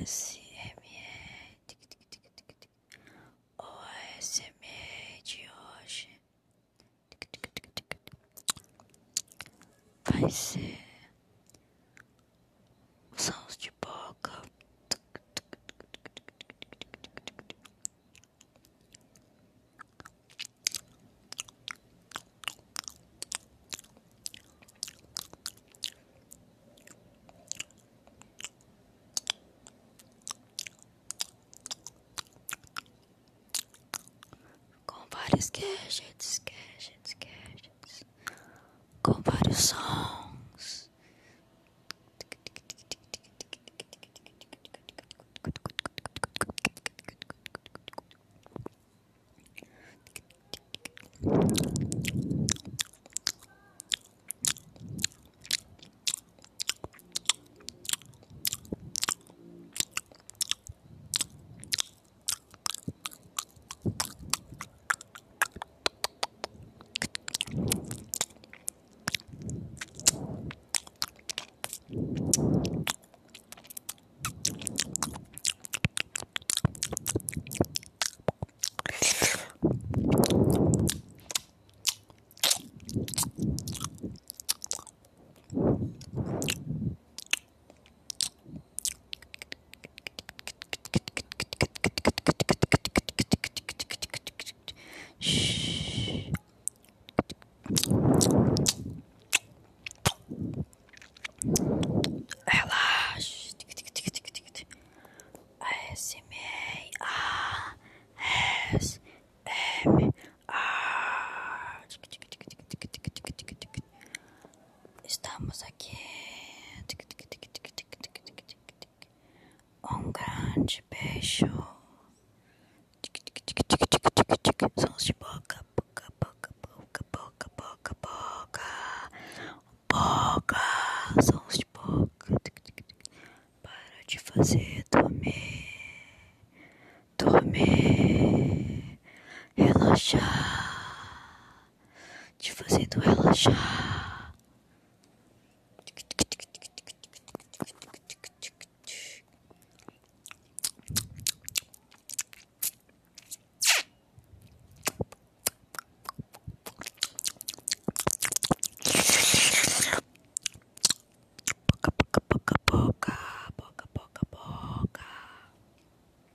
SMR. Tic, tic, tic, tic, tic. O hoje tic, tic, tic, tic. vai ser. scash it, scash it, scash Relaxa. ASMR. A S M R. Estamos aqui. Um grande beijo. Sons de boca, boca, boca, boca, boca, boca, boca, boca, sons de boca, para te fazer dormir, dormir, relaxar, te fazendo relaxar.